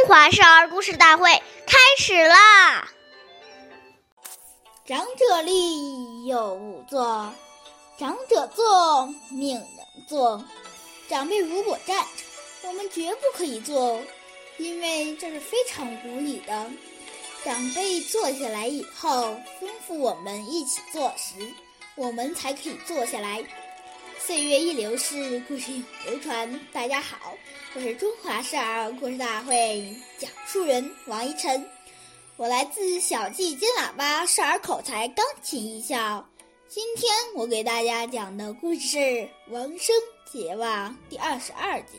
中华少儿故事大会开始啦！长者立，有勿坐；长者坐，命人坐。长辈如果站着，我们绝不可以坐，因为这是非常无礼的。长辈坐下来以后，吩咐我们一起坐时，我们才可以坐下来。岁月一流逝，故事永流传。大家好，我是中华少儿故事大会讲述人王一晨，我来自小季金喇叭少儿口才钢琴艺校。今天我给大家讲的故事是《王生结袜》第二十二集。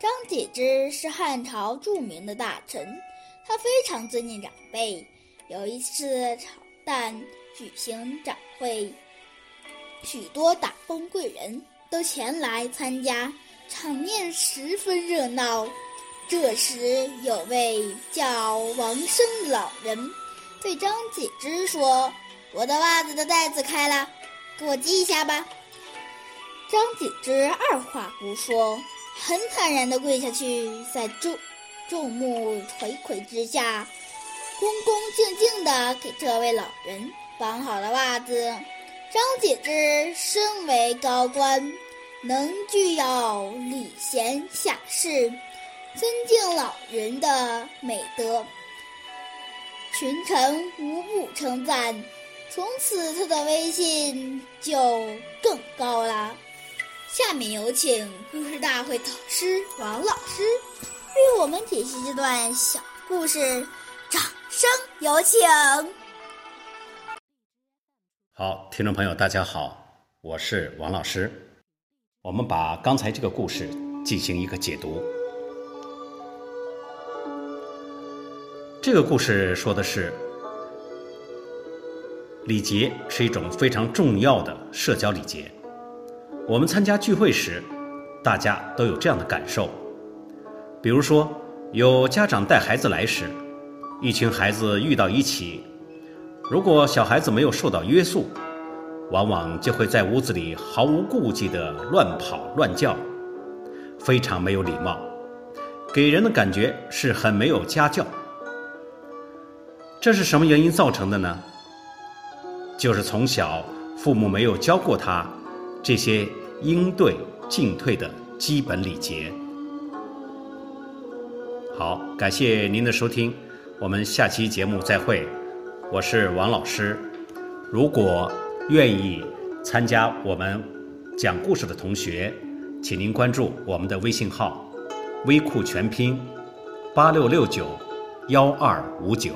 张解之是汉朝著名的大臣，他非常尊敬长辈。有一次，朝旦举行展会。许多达官贵人都前来参加，场面十分热闹。这时，有位叫王生的老人对张景之说：“我的袜子的带子开了，给我系一下吧。”张景之二话不说，很坦然地跪下去，在众众目睽睽之下，恭恭敬敬地给这位老人绑好了袜子。张解之身为高官，能具有礼贤下士、尊敬老人的美德，群臣无不称赞。从此，他的威信就更高了。下面有请故事大会导师王老师为我们解析这段小故事，掌声有请。好，听众朋友，大家好，我是王老师。我们把刚才这个故事进行一个解读。这个故事说的是，礼节是一种非常重要的社交礼节。我们参加聚会时，大家都有这样的感受。比如说，有家长带孩子来时，一群孩子遇到一起。如果小孩子没有受到约束，往往就会在屋子里毫无顾忌地乱跑乱叫，非常没有礼貌，给人的感觉是很没有家教。这是什么原因造成的呢？就是从小父母没有教过他这些应对进退的基本礼节。好，感谢您的收听，我们下期节目再会。我是王老师，如果愿意参加我们讲故事的同学，请您关注我们的微信号“微库全拼八六六九幺二五九”。